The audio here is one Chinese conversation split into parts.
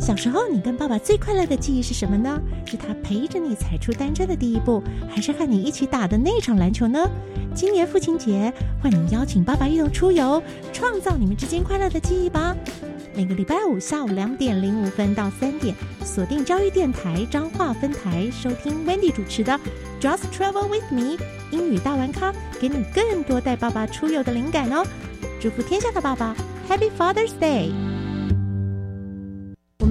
小时候，你跟爸爸最快乐的记忆是什么呢？是他陪着你踩出单车的第一步，还是和你一起打的那场篮球呢？今年父亲节，换你邀请爸爸一同出游，创造你们之间快乐的记忆吧。每个礼拜五下午两点零五分到三点，锁定教育电台彰化分台，收听 Wendy 主持的 Just Travel with Me 英语大玩咖，给你更多带爸爸出游的灵感哦！祝福天下的爸爸，Happy Father's Day！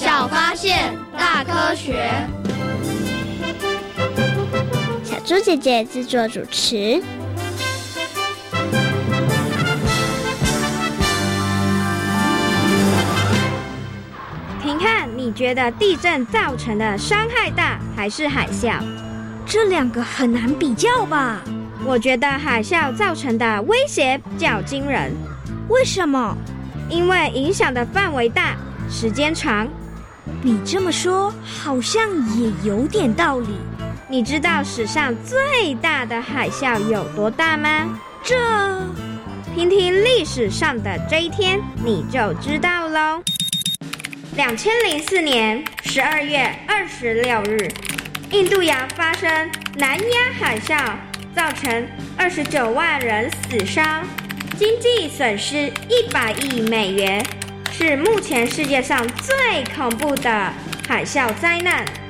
小发现，大科学。小猪姐姐制作主持。评看，你觉得地震造成的伤害大还是海啸？这两个很难比较吧？我觉得海啸造成的威胁较惊人。为什么？因为影响的范围大，时间长。你这么说好像也有点道理。你知道史上最大的海啸有多大吗？这，听听历史上的这一天你就知道喽。两千零四年十二月二十六日，印度洋发生南亚海啸，造成二十九万人死伤，经济损失一百亿美元。是目前世界上最恐怖的海啸灾难。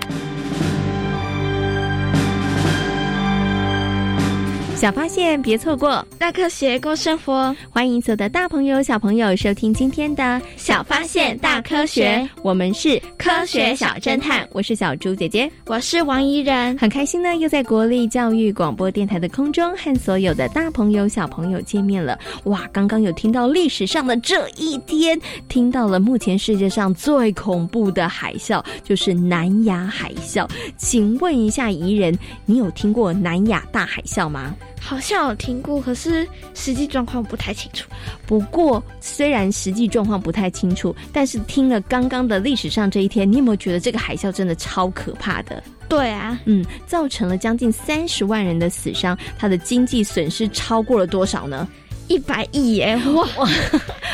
小发现，别错过大科学过生活。欢迎所有的大朋友、小朋友收听今天的《小发现大科学》，我们是科学小侦探。我是小猪姐姐，我是王怡然。很开心呢，又在国立教育广播电台的空中和所有的大朋友、小朋友见面了。哇，刚刚有听到历史上的这一天，听到了目前世界上最恐怖的海啸，就是南亚海啸。请问一下怡人，你有听过南亚大海啸吗？好像有听过，可是实际状况不太清楚。不过，虽然实际状况不太清楚，但是听了刚刚的历史上这一天，你有没有觉得这个海啸真的超可怕的？对啊，嗯，造成了将近三十万人的死伤，它的经济损失超过了多少呢？一百亿耶！哇，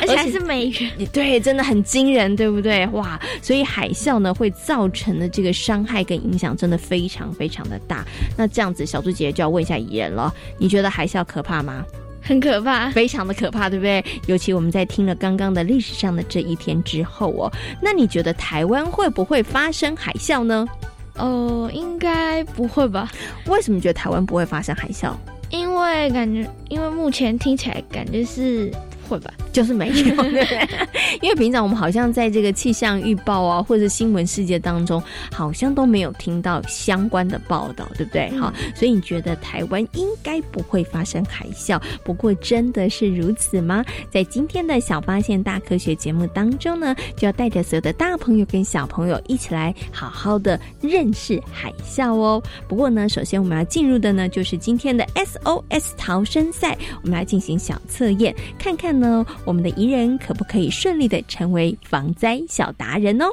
而且还是美元，对，真的很惊人，对不对？哇，所以海啸呢会造成的这个伤害跟影响真的非常非常的大。那这样子，小猪姐姐就要问一下怡人了，你觉得海啸可怕吗？很可怕，非常的可怕，对不对？尤其我们在听了刚刚的历史上的这一天之后哦，那你觉得台湾会不会发生海啸呢？哦，应该不会吧？为什么觉得台湾不会发生海啸？因为感觉，因为目前听起来感觉是会吧？就是没有，因为平常我们好像在这个气象预报啊，或者新闻世界当中，好像都没有听到相关的报道，对不对？好，所以你觉得台湾应该不会发生海啸？不过真的是如此吗？在今天的小发现大科学节目当中呢，就要带着所有的大朋友跟小朋友一起来好好的认识海啸哦。不过呢，首先我们要进入的呢，就是今天的 SOS 逃生赛，我们来进行小测验，看看呢。我们的宜人可不可以顺利的成为防灾小达人哦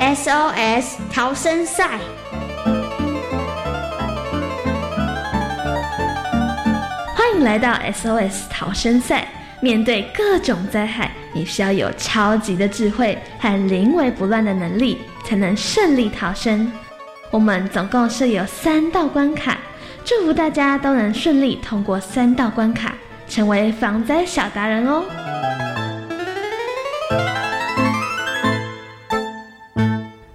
？SOS 逃生赛，欢迎来到 SOS 逃生赛。面对各种灾害，你需要有超级的智慧和临危不乱的能力，才能顺利逃生。我们总共设有三道关卡。祝福大家都能顺利通过三道关卡，成为防灾小达人哦！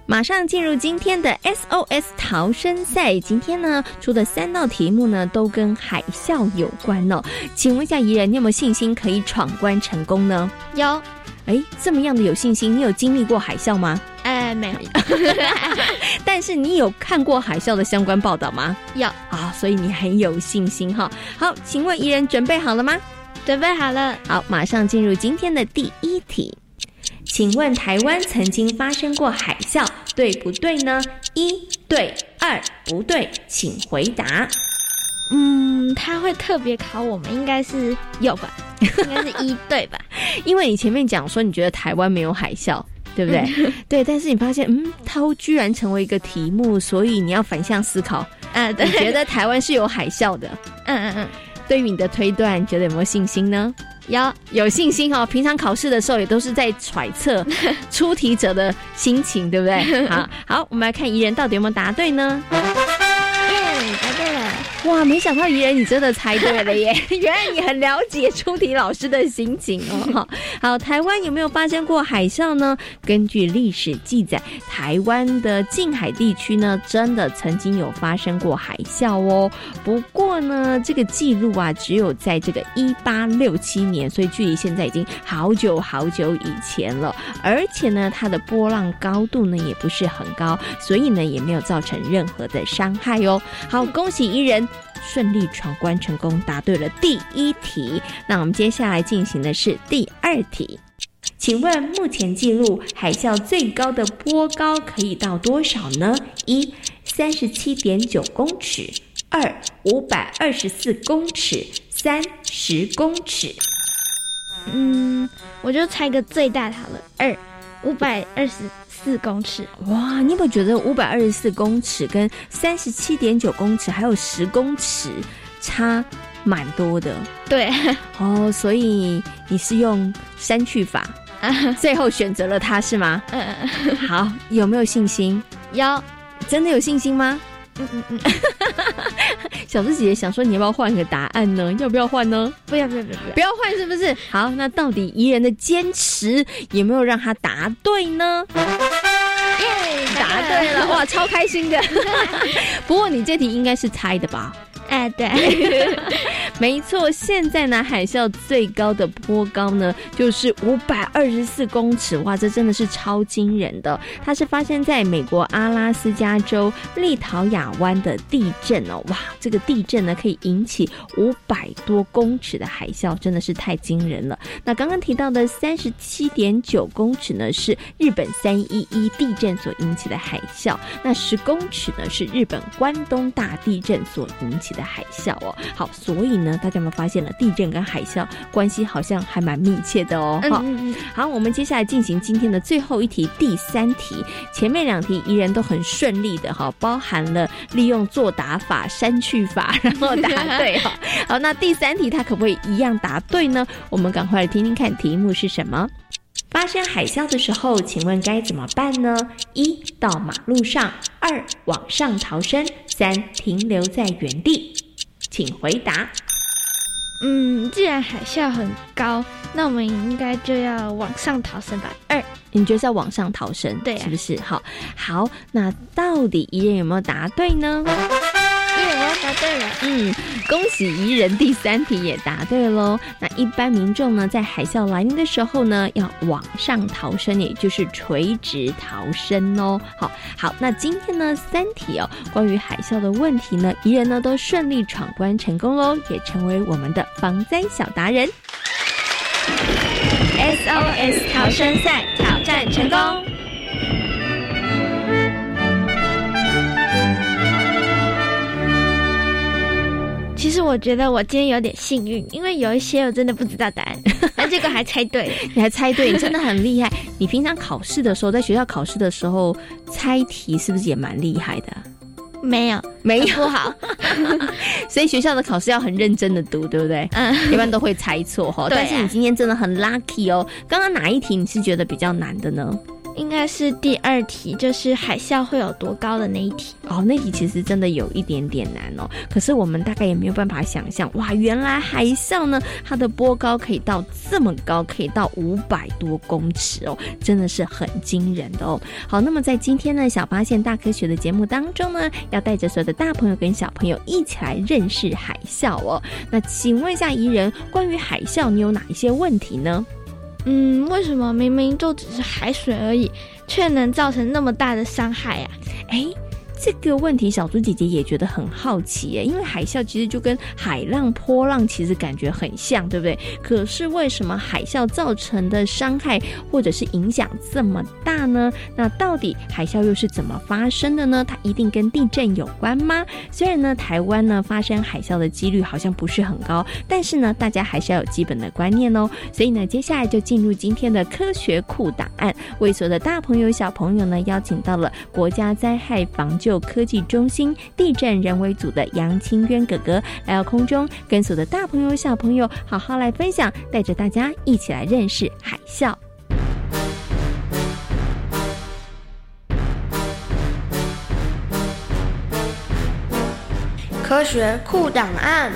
马上进入今天的 SOS 逃生赛。今天呢出的三道题目呢都跟海啸有关哦。请问一下怡人，你有没有信心可以闯关成功呢？有。哎，这么样的有信心？你有经历过海啸吗？哎，没有。但是你有看过海啸的相关报道吗？有啊，所以你很有信心哈。好，请问怡人准备好了吗？准备好了。好，马上进入今天的第一题。请问台湾曾经发生过海啸，对不对呢？一对，二不对，请回答。嗯，他会特别考我们，应该是有吧？应该是一对吧？因为你前面讲说你觉得台湾没有海啸，对不对？对，但是你发现，嗯，它居然成为一个题目，所以你要反向思考。嗯，你觉得台湾是有海啸的？嗯嗯嗯。对于你的推断，觉得有没有信心呢？有，有信心哦。平常考试的时候也都是在揣测 出题者的心情，对不对？好好，我们来看怡人到底有没有答对呢？答对了！哇，没想到怡人你真的猜对了耶！原来你很了解出题老师的心情哦。好，台湾有没有发生过海啸呢？根据历史记载，台湾的近海地区呢，真的曾经有发生过海啸哦。不过呢，这个记录啊，只有在这个一八六七年，所以距离现在已经好久好久以前了。而且呢，它的波浪高度呢，也不是很高，所以呢，也没有造成任何的伤害哦。好，恭喜怡人顺利闯关成功，答对了第一题。那我们接下来进行的是第二题，请问目前记录海啸最高的波高可以到多少呢？一三十七点九公尺，二五百二十四公尺，三十公尺。嗯，我就猜个最大好了，二五百二十。四公尺哇！你有没有觉得五百二十四公尺跟三十七点九公尺还有十公尺差蛮多的？对哦，所以你是用删去法，最后选择了它是吗？嗯，好，有没有信心？有，真的有信心吗？嗯嗯嗯，小智姐姐想说，你要不要换个答案呢？要不要换呢？不要不要不要不要换，是不是？好，那到底怡人的坚持有没有让他答对呢？耶，答对了，哇，超开心的。不过你这题应该是猜的吧？哎，对，没错，现在呢，海啸最高的波高呢，就是五百二十四公尺，哇，这真的是超惊人的。它是发生在美国阿拉斯加州立陶亚湾的地震哦，哇，这个地震呢可以引起五百多公尺的海啸，真的是太惊人了。那刚刚提到的三十七点九公尺呢，是日本三一一地震所引起的海啸，那十公尺呢是日本关东大地震所引起的。海啸哦，好，所以呢，大家有没有发现了地震跟海啸关系好像还蛮密切的哦？好，好，我们接下来进行今天的最后一题，第三题。前面两题依然都很顺利的哈，包含了利用作答法、删去法，然后答对哈。好，那第三题它可不可以一样答对呢？我们赶快来听听看题目是什么。发生海啸的时候，请问该怎么办呢？一到马路上，二往上逃生，三停留在原地。请回答。嗯，既然海啸很高，那我们应该就要往上逃生吧？二，你觉得要往上逃生？对，是不是？好，好，那到底一人有没有答对呢？答对了。嗯，恭喜怡人第三题也答对喽。那一般民众呢，在海啸来临的时候呢，要往上逃生，也就是垂直逃生哦。好，好，那今天呢，三题哦，关于海啸的问题呢，怡人呢都顺利闯关成功喽，也成为我们的防灾小达人。SOS 逃生赛挑战成功。我觉得我今天有点幸运，因为有一些我真的不知道答案，那这个还猜对，你还猜对，你真的很厉害。你平常考试的时候，在学校考试的时候猜题是不是也蛮厉害的？没有，没有不好，所以学校的考试要很认真的读，对不对？嗯，一般都会猜错哈。但是你今天真的很 lucky 哦。刚刚哪一题你是觉得比较难的呢？应该是第二题，就是海啸会有多高的那一题哦。那题其实真的有一点点难哦。可是我们大概也没有办法想象，哇，原来海啸呢，它的波高可以到这么高，可以到五百多公尺哦，真的是很惊人的哦。好，那么在今天呢，小发现大科学的节目当中呢，要带着所有的大朋友跟小朋友一起来认识海啸哦。那请问一下，怡人，关于海啸，你有哪一些问题呢？嗯，为什么明明就只是海水而已，却能造成那么大的伤害呀？哎。这个问题，小猪姐姐也觉得很好奇耶，因为海啸其实就跟海浪、波浪其实感觉很像，对不对？可是为什么海啸造成的伤害或者是影响这么大呢？那到底海啸又是怎么发生的呢？它一定跟地震有关吗？虽然呢，台湾呢发生海啸的几率好像不是很高，但是呢，大家还是要有基本的观念哦。所以呢，接下来就进入今天的科学库档案，为所有的大朋友、小朋友呢，邀请到了国家灾害防救。科技中心地震人为组的杨清渊哥哥来到空中，跟所有的大朋友小朋友好好来分享，带着大家一起来认识海啸。科学酷档案。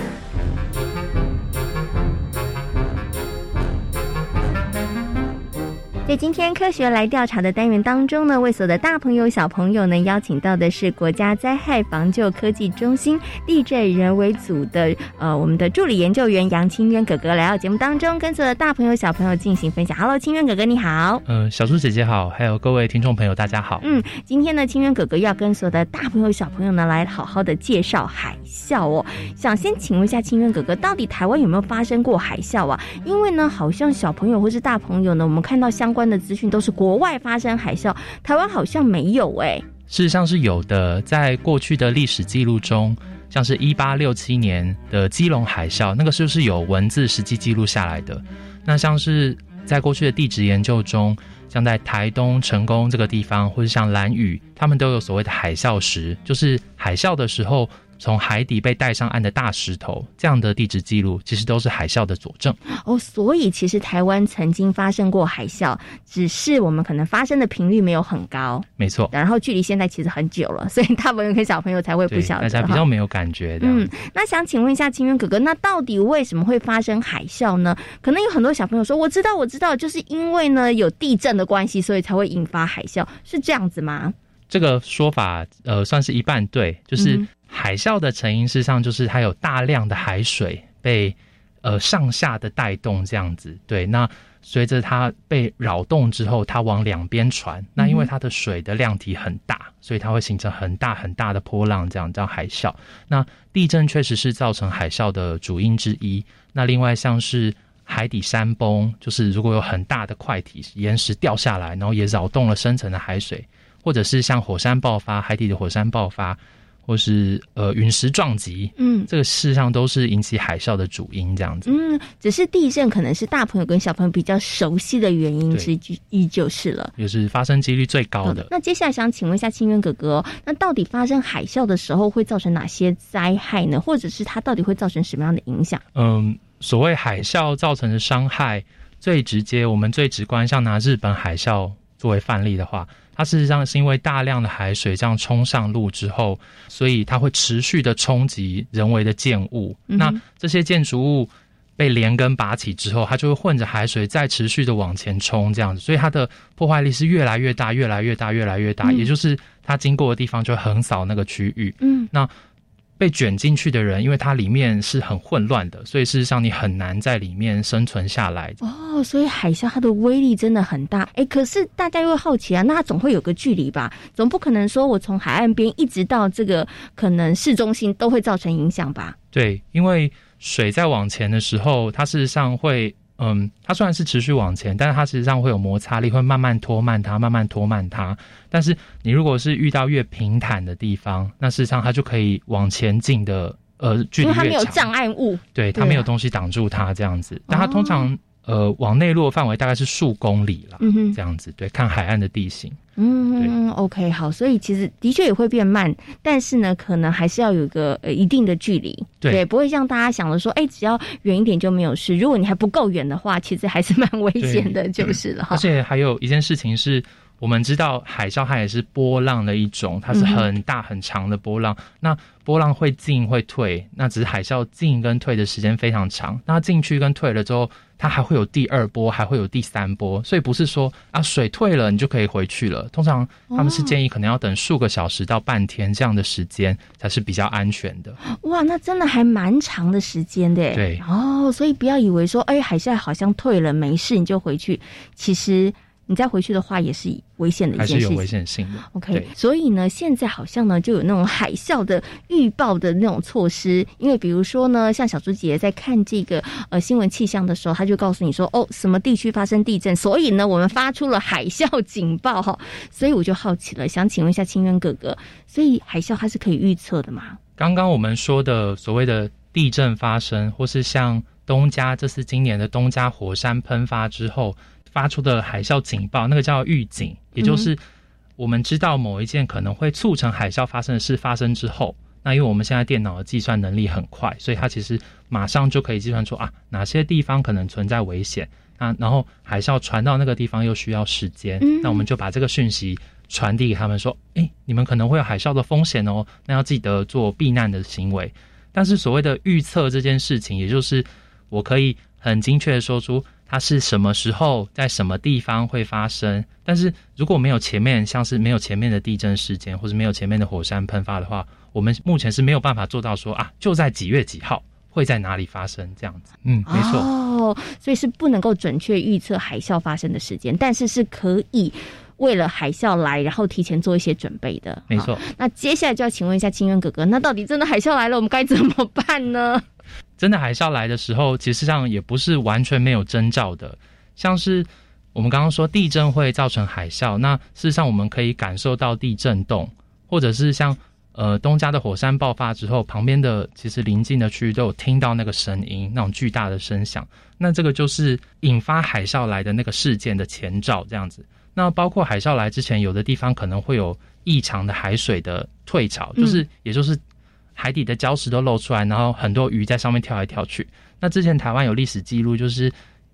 在今天科学来调查的单元当中呢，为所有的大朋友小朋友呢，邀请到的是国家灾害防救科技中心地震人为组的呃我们的助理研究员杨清渊哥哥来到节目当中，跟所有的大朋友小朋友进行分享。Hello，清渊哥哥你好。嗯，小猪姐姐好，还有各位听众朋友大家好。嗯，今天呢，清渊哥哥要跟所有的大朋友小朋友呢来好好的介绍海啸哦。想先请问一下清渊哥哥，到底台湾有没有发生过海啸啊？因为呢，好像小朋友或是大朋友呢，我们看到相关的资讯都是国外发生海啸，台湾好像没有哎。事实上是有的，在过去的历史记录中，像是一八六七年的基隆海啸，那个是不是有文字实际记录下来的？那像是在过去的地质研究中，像在台东成功这个地方，或者像蓝屿，他们都有所谓的海啸石，就是海啸的时候。从海底被带上岸的大石头，这样的地质记录其实都是海啸的佐证哦。所以其实台湾曾经发生过海啸，只是我们可能发生的频率没有很高。没错，然后距离现在其实很久了，所以大朋友跟小朋友才会不晓得，大家比较没有感觉的。嗯，那想请问一下清源哥哥，那到底为什么会发生海啸呢？可能有很多小朋友说，我知道，我知道，就是因为呢有地震的关系，所以才会引发海啸，是这样子吗？这个说法呃算是一半对，就是。海啸的成因，事实上就是它有大量的海水被呃上下的带动，这样子。对，那随着它被扰动之后，它往两边传。那因为它的水的量体很大，所以它会形成很大很大的波浪，这样叫海啸。那地震确实是造成海啸的主因之一。那另外像是海底山崩，就是如果有很大的块体岩石掉下来，然后也扰动了深层的海水，或者是像火山爆发，海底的火山爆发。或是呃陨石撞击，嗯，这个事实上都是引起海啸的主因，这样子。嗯，只是地震可能是大朋友跟小朋友比较熟悉的原因之一，就是了，也是发生几率最高的。那接下来想请问一下清源哥哥，那到底发生海啸的时候会造成哪些灾害呢？或者是它到底会造成什么样的影响？嗯，所谓海啸造成的伤害，最直接，我们最直观，像拿日本海啸作为范例的话。它事实上是因为大量的海水这样冲上路之后，所以它会持续的冲击人为的建物。那这些建筑物被连根拔起之后，它就会混着海水再持续的往前冲，这样子，所以它的破坏力是越来越大，越来越大，越来越大。也就是它经过的地方就横扫那个区域。嗯，那。被卷进去的人，因为它里面是很混乱的，所以事实上你很难在里面生存下来。哦，所以海啸它的威力真的很大。哎，可是大家又会好奇啊，那它总会有个距离吧？总不可能说我从海岸边一直到这个可能市中心都会造成影响吧？对，因为水在往前的时候，它事实上会。嗯，它虽然是持续往前，但是它实际上会有摩擦力，会慢慢拖慢它，慢慢拖慢它。但是你如果是遇到越平坦的地方，那事实上它就可以往前进的，呃，距离越长。因为它没有障碍物，对，它没有东西挡住它这样子。但它通常。呃，往内陆的范围大概是数公里了，这样子对，看海岸的地形。嗯，OK，好，所以其实的确也会变慢，但是呢，可能还是要有一个呃一定的距离，对，不会像大家想的说，哎，只要远一点就没有事。如果你还不够远的话，其实还是蛮危险的，就是了。而且还有一件事情是。我们知道海啸它也是波浪的一种，它是很大很长的波浪。那波浪会进会退，那只是海啸进跟退的时间非常长。那进去跟退了之后，它还会有第二波，还会有第三波。所以不是说啊水退了你就可以回去了。通常他们是建议可能要等数个小时到半天这样的时间才是比较安全的。哇，那真的还蛮长的时间的。对哦，所以不要以为说哎海啸好像退了没事你就回去，其实。你再回去的话，也是危险的一件事情。还是有危险性的。OK，所以呢，现在好像呢，就有那种海啸的预报的那种措施。因为比如说呢，像小猪姐在看这个呃新闻气象的时候，他就告诉你说，哦，什么地区发生地震，所以呢，我们发出了海啸警报哈。所以我就好奇了，想请问一下清渊哥哥，所以海啸它是可以预测的吗？刚刚我们说的所谓的地震发生，或是像东加这次今年的东加火山喷发之后。发出的海啸警报，那个叫预警，也就是我们知道某一件可能会促成海啸发生的事发生之后，那因为我们现在电脑的计算能力很快，所以它其实马上就可以计算出啊哪些地方可能存在危险，那然后海啸传到那个地方又需要时间，那我们就把这个讯息传递给他们说，哎，你们可能会有海啸的风险哦，那要记得做避难的行为。但是所谓的预测这件事情，也就是我可以很精确的说出。它是什么时候在什么地方会发生？但是如果没有前面，像是没有前面的地震事件，或者没有前面的火山喷发的话，我们目前是没有办法做到说啊，就在几月几号会在哪里发生这样子。嗯，没错。哦，所以是不能够准确预测海啸发生的时间，但是是可以为了海啸来，然后提前做一些准备的。没错。那接下来就要请问一下清渊哥哥，那到底真的海啸来了，我们该怎么办呢？真的海啸来的时候，其实上也不是完全没有征兆的。像是我们刚刚说地震会造成海啸，那事实上我们可以感受到地震动，或者是像呃东家的火山爆发之后，旁边的其实邻近的区域都有听到那个声音，那种巨大的声响。那这个就是引发海啸来的那个事件的前兆，这样子。那包括海啸来之前，有的地方可能会有异常的海水的退潮，就是也就是。海底的礁石都露出来，然后很多鱼在上面跳来跳去。那之前台湾有历史记录，就是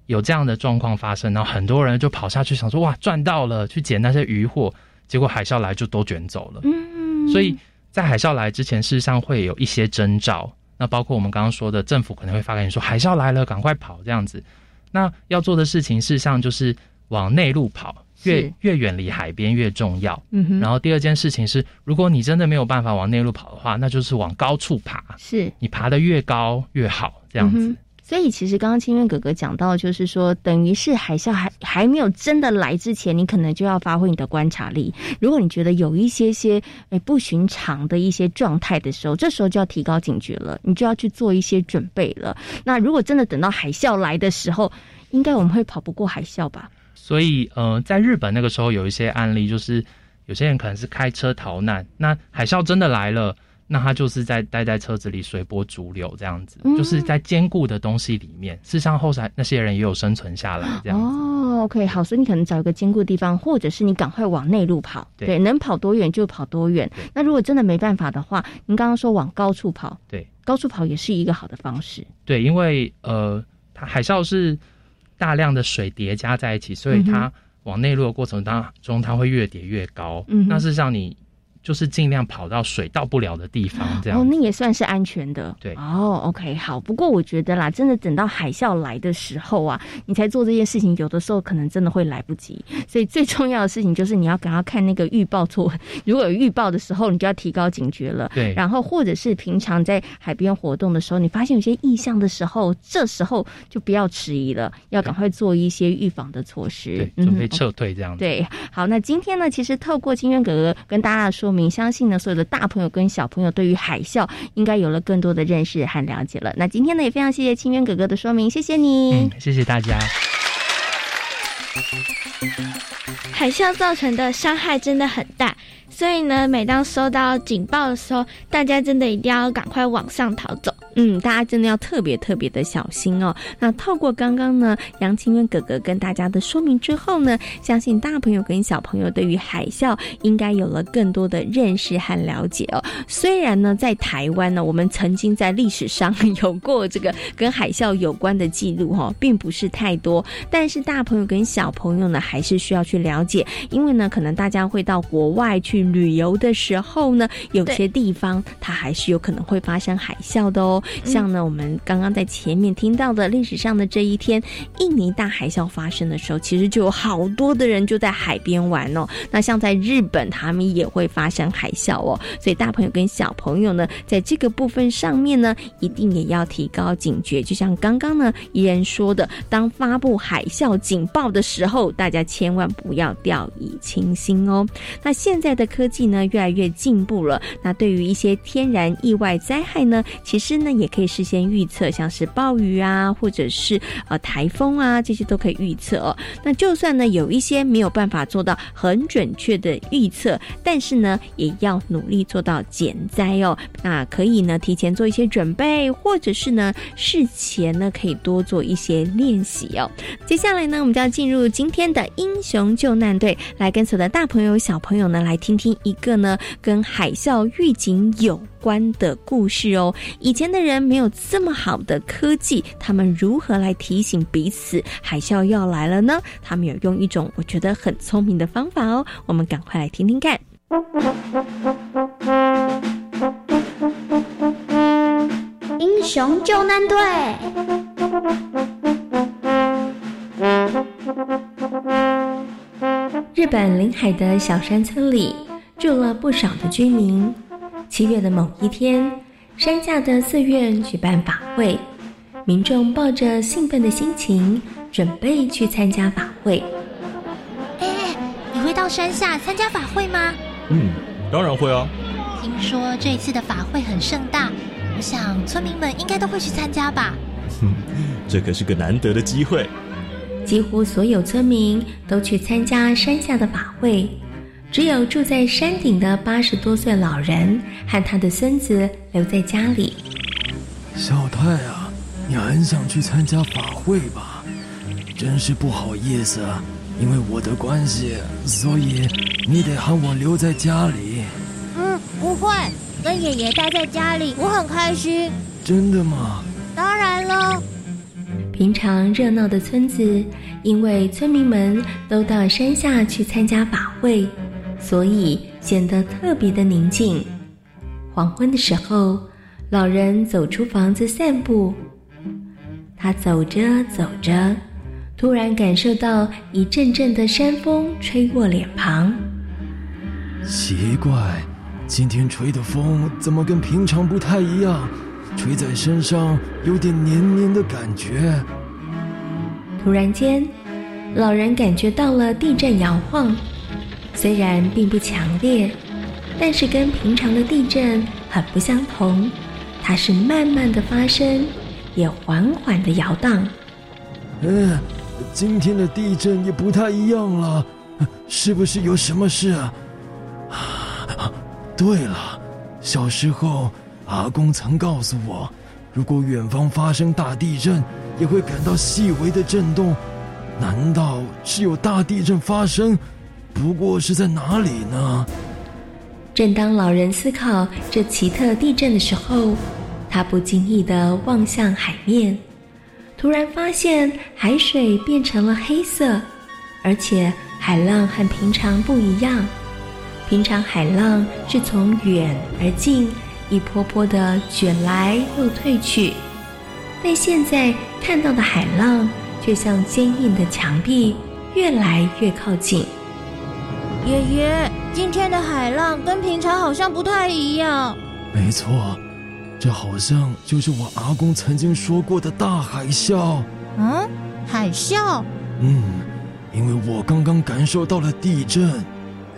有这样的状况发生，然后很多人就跑下去想说：“哇，赚到了！”去捡那些渔获，结果海啸来就都卷走了。嗯，所以在海啸来之前，事实上会有一些征兆。那包括我们刚刚说的，政府可能会发给你说：“海啸来了，赶快跑！”这样子。那要做的事情，事实上就是往内陆跑。越越远离海边越重要。嗯哼。然后第二件事情是，如果你真的没有办法往内陆跑的话，那就是往高处爬。是。你爬得越高越好，这样子。所以其实刚刚清渊哥哥讲到，就是说，等于是海啸还还没有真的来之前，你可能就要发挥你的观察力。如果你觉得有一些些诶不寻常的一些状态的时候，这时候就要提高警觉了，你就要去做一些准备了。那如果真的等到海啸来的时候，应该我们会跑不过海啸吧？所以，呃，在日本那个时候有一些案例，就是有些人可能是开车逃难，那海啸真的来了，那他就是在待在车子里随波逐流这样子，就是在坚固的东西里面。事实上，后来那些人也有生存下来这样子。哦，OK，好，所以你可能找一个坚固的地方，或者是你赶快往内陆跑，对，能跑多远就跑多远。那如果真的没办法的话，您刚刚说往高处跑，对，高处跑也是一个好的方式。对，因为呃，它海啸是。大量的水叠加在一起，所以它往内陆的过程当中，它会越叠越高。嗯，那事实上你就是尽量跑到水到不了的地方，这样哦，那也算是安全的。对，哦，OK，好。不过我觉得啦，真的等到海啸来的时候啊，你才做这件事情，有的时候可能真的会来不及。所以最重要的事情就是你要赶快看那个预报做，如果有预报的时候，你就要提高警觉了。对，然后或者是平常在海边活动的时候，你发现有些异象的时候，这时候就不要迟疑了，要赶快做一些预防的措施，对，准备撤退这样子。对，好，那今天呢，其实透过金渊哥哥跟大家说。明相信呢，所有的大朋友跟小朋友对于海啸应该有了更多的认识和了解了。那今天呢，也非常谢谢清渊哥哥的说明，谢谢你，嗯，谢谢大家。海啸造成的伤害真的很大。所以呢，每当收到警报的时候，大家真的一定要赶快往上逃走。嗯，大家真的要特别特别的小心哦。那透过刚刚呢，杨清渊哥哥跟大家的说明之后呢，相信大朋友跟小朋友对于海啸应该有了更多的认识和了解哦。虽然呢，在台湾呢，我们曾经在历史上有过这个跟海啸有关的记录哈，并不是太多，但是大朋友跟小朋友呢，还是需要去了解，因为呢，可能大家会到国外去。旅游的时候呢，有些地方它还是有可能会发生海啸的哦。像呢，我们刚刚在前面听到的历史上的这一天，印尼大海啸发生的时候，其实就有好多的人就在海边玩哦。那像在日本，他们也会发生海啸哦。所以大朋友跟小朋友呢，在这个部分上面呢，一定也要提高警觉。就像刚刚呢，怡人说的，当发布海啸警报的时候，大家千万不要掉以轻心哦。那现在的。科技呢越来越进步了，那对于一些天然意外灾害呢，其实呢也可以事先预测，像是暴雨啊，或者是呃台风啊，这些都可以预测哦。那就算呢有一些没有办法做到很准确的预测，但是呢也要努力做到减灾哦。那可以呢提前做一些准备，或者是呢事前呢可以多做一些练习哦。接下来呢我们就要进入今天的英雄救难队，来跟所有的大朋友小朋友呢来听听。一个呢，跟海啸预警有关的故事哦。以前的人没有这么好的科技，他们如何来提醒彼此海啸要来了呢？他们有用一种我觉得很聪明的方法哦。我们赶快来听听看。英雄救难队。日本临海的小山村里。住了不少的居民。七月的某一天，山下的寺院举办法会，民众抱着兴奋的心情，准备去参加法会。哎，你会到山下参加法会吗？嗯，当然会啊。听说这次的法会很盛大，我想村民们应该都会去参加吧。哼，这可是个难得的机会。几乎所有村民都去参加山下的法会。只有住在山顶的八十多岁老人和他的孙子留在家里。小太啊，你很想去参加法会吧？真是不好意思，因为我的关系，所以你得喊我留在家里。嗯，不会，跟爷爷待在家里，我很开心。真的吗？当然了。平常热闹的村子，因为村民们都到山下去参加法会。所以显得特别的宁静。黄昏的时候，老人走出房子散步。他走着走着，突然感受到一阵阵的山风吹过脸庞。奇怪，今天吹的风怎么跟平常不太一样？吹在身上有点黏黏的感觉。突然间，老人感觉到了地震摇晃。虽然并不强烈，但是跟平常的地震很不相同。它是慢慢的发生，也缓缓的摇荡。嗯，今天的地震也不太一样了，是不是有什么事啊？对了，小时候阿公曾告诉我，如果远方发生大地震，也会感到细微的震动。难道是有大地震发生？不过是在哪里呢？正当老人思考这奇特地震的时候，他不经意的望向海面，突然发现海水变成了黑色，而且海浪和平常不一样。平常海浪是从远而近，一波波的卷来又退去，但现在看到的海浪却像坚硬的墙壁，越来越靠近。爷爷，今天的海浪跟平常好像不太一样。没错，这好像就是我阿公曾经说过的大海啸。嗯，海啸。嗯，因为我刚刚感受到了地震。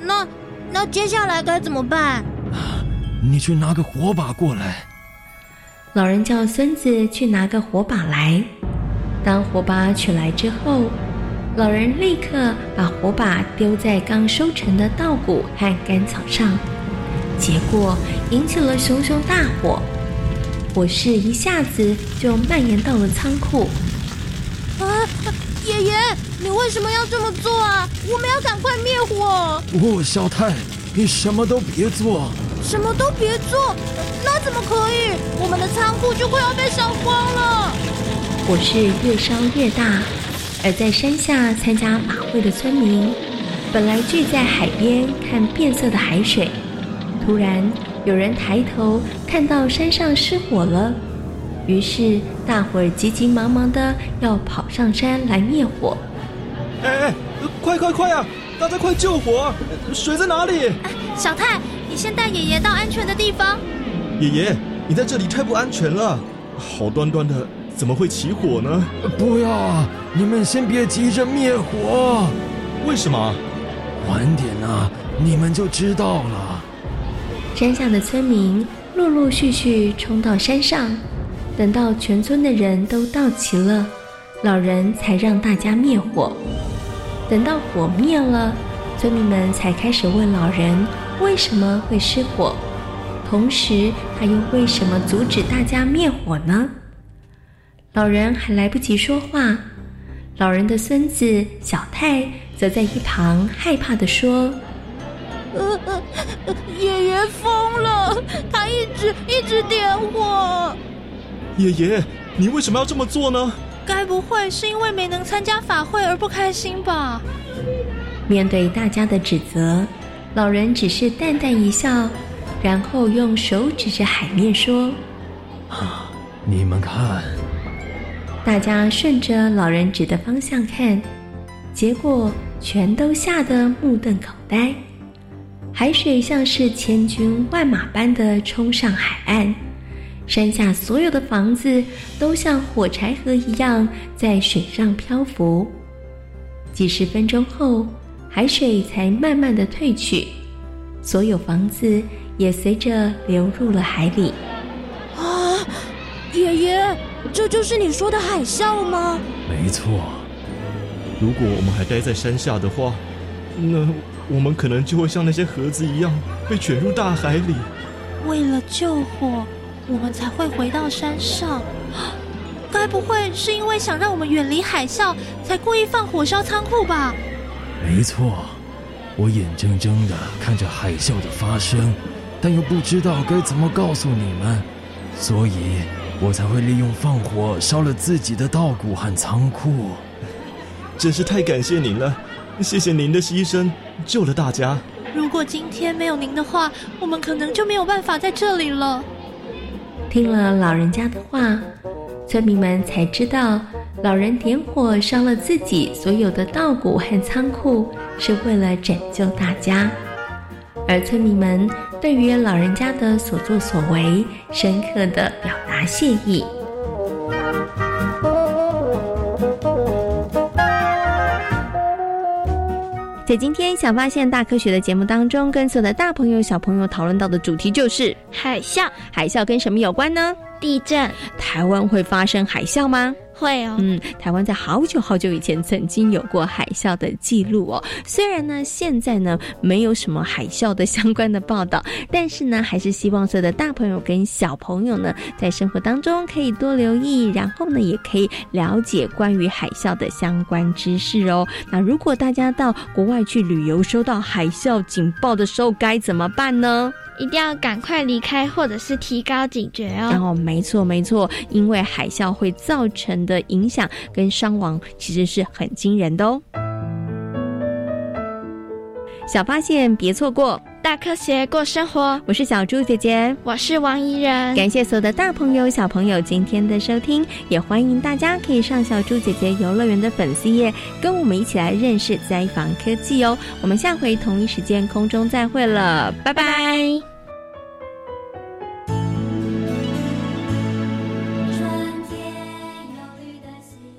那那接下来该怎么办？你去拿个火把过来。老人叫孙子去拿个火把来。当火把取来之后，老人立刻把火把丢在刚收成的稻谷和干草上，结果引起了熊熊大火，火势一下子就蔓延到了仓库。啊，爷爷，你为什么要这么做啊？我们要赶快灭火。哦，小太，你什么都别做。什么都别做？那怎么可以？我们的仓库就快要被烧光了。火势越烧越大，而在山下参加法会的村民，本来聚在海边看变色的海水，突然有人抬头看到山上失火了，于是大伙儿急急忙忙的要跑上山来灭火。哎哎，快快快啊！大家快救火！水在哪里？小太，你先带爷爷到安全的地方。爷爷，你在这里太不安全了，好端端的怎么会起火呢？不要，你们先别急着灭火。为什么？晚点啊，你们就知道了。山下的村民陆陆续续冲到山上，等到全村的人都到齐了，老人才让大家灭火。等到火灭了，村民们才开始问老人为什么会失火，同时他又为什么阻止大家灭火呢？老人还来不及说话，老人的孙子小泰则在一旁害怕的说：“呃呃，爷爷疯了，他一直一直点火。爷爷，你为什么要这么做呢？该不会是因为没能参加法会而不开心吧？”面对大家的指责，老人只是淡淡一笑，然后用手指着海面说：“啊，你们看。”大家顺着老人指的方向看，结果全都吓得目瞪口呆。海水像是千军万马般的冲上海岸，山下所有的房子都像火柴盒一样在水上漂浮。几十分钟后，海水才慢慢的退去，所有房子也随着流入了海里。啊，爷爷！这就是你说的海啸吗？没错。如果我们还待在山下的话，那我们可能就会像那些盒子一样被卷入大海里。为了救火，我们才会回到山上。该不会是因为想让我们远离海啸，才故意放火烧仓库吧？没错，我眼睁睁的看着海啸的发生，但又不知道该怎么告诉你们，所以。我才会利用放火烧了自己的稻谷和仓库，真是太感谢您了！谢谢您的牺牲，救了大家。如果今天没有您的话，我们可能就没有办法在这里了。听了老人家的话，村民们才知道，老人点火烧了自己所有的稻谷和仓库，是为了拯救大家。而村民们对于老人家的所作所为，深刻的表达谢意。在今天《小发现大科学》的节目当中，跟所有的大朋友、小朋友讨论到的主题就是海啸。海啸跟什么有关呢？地震。台湾会发生海啸吗？会哦，嗯，台湾在好久好久以前曾经有过海啸的记录哦。虽然呢，现在呢没有什么海啸的相关的报道，但是呢，还是希望所有的大朋友跟小朋友呢，在生活当中可以多留意，然后呢，也可以了解关于海啸的相关知识哦。那如果大家到国外去旅游，收到海啸警报的时候，该怎么办呢？一定要赶快离开，或者是提高警觉哦。然后，没错没错，因为海啸会造成的影响跟伤亡其实是很惊人的哦。小发现，别错过。大科学过生活，我是小猪姐姐，我是王怡人。感谢所有的大朋友、小朋友今天的收听，也欢迎大家可以上小猪姐姐游乐园的粉丝页，跟我们一起来认识灾防科技哦。我们下回同一时间空中再会了，拜拜。